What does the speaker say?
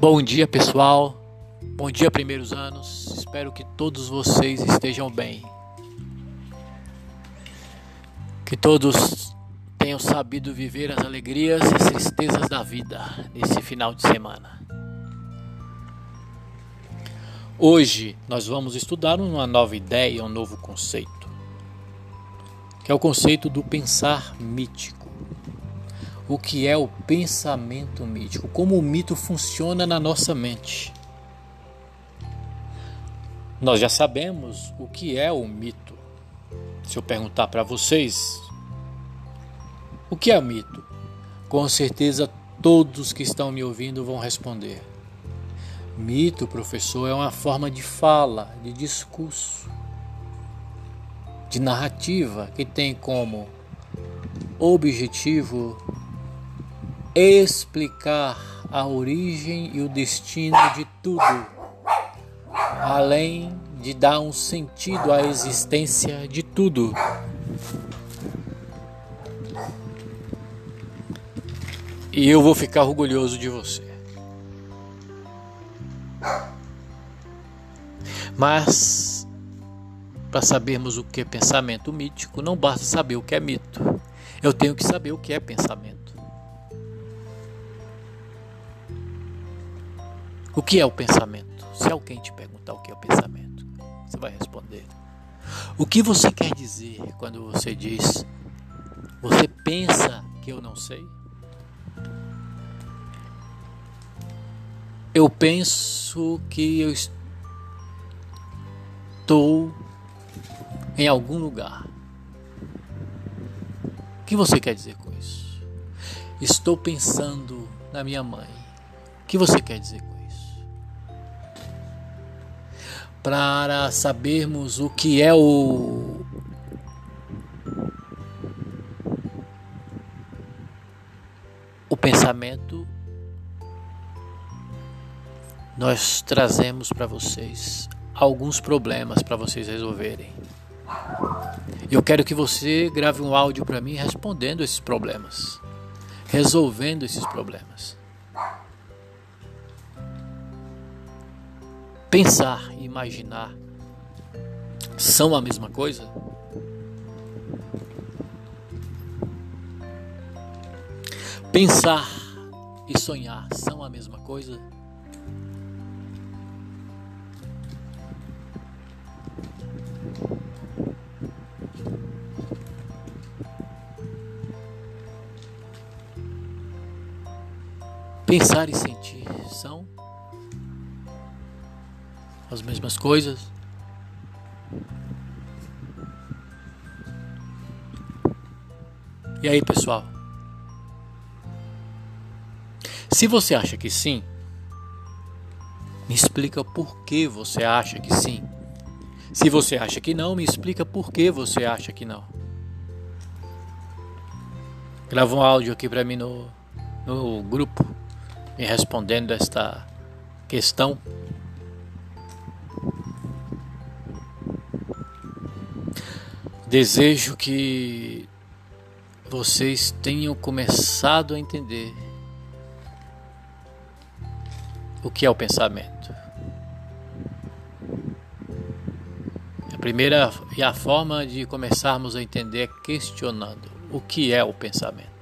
Bom dia, pessoal. Bom dia, primeiros anos. Espero que todos vocês estejam bem. Que todos tenham sabido viver as alegrias e as tristezas da vida nesse final de semana. Hoje nós vamos estudar uma nova ideia, um novo conceito, que é o conceito do pensar mítico o que é o pensamento mítico, como o mito funciona na nossa mente. Nós já sabemos o que é o mito. Se eu perguntar para vocês, o que é mito? Com certeza todos que estão me ouvindo vão responder. Mito, professor, é uma forma de fala, de discurso, de narrativa que tem como objetivo explicar a origem e o destino de tudo, além de dar um sentido à existência de tudo. E eu vou ficar orgulhoso de você. Mas, para sabermos o que é pensamento mítico, não basta saber o que é mito. Eu tenho que saber o que é pensamento. O que é o pensamento? Se alguém te perguntar o que é o pensamento, você vai responder. O que você quer dizer quando você diz você pensa que eu não sei? Eu penso que eu estou em algum lugar. O que você quer dizer com isso? Estou pensando na minha mãe. O que você quer dizer com isso? Para sabermos o que é o o pensamento nós trazemos para vocês alguns problemas para vocês resolverem. Eu quero que você grave um áudio para mim respondendo esses problemas, resolvendo esses problemas. pensar imaginar são a mesma coisa? Pensar e sonhar são a mesma coisa? Pensar e sentir as mesmas coisas. E aí, pessoal? Se você acha que sim, me explica por que você acha que sim. Se você acha que não, me explica por que você acha que não. Grava um áudio aqui para mim no, no grupo, me respondendo esta questão. Desejo que vocês tenham começado a entender o que é o pensamento. A primeira e a forma de começarmos a entender é questionando o que é o pensamento.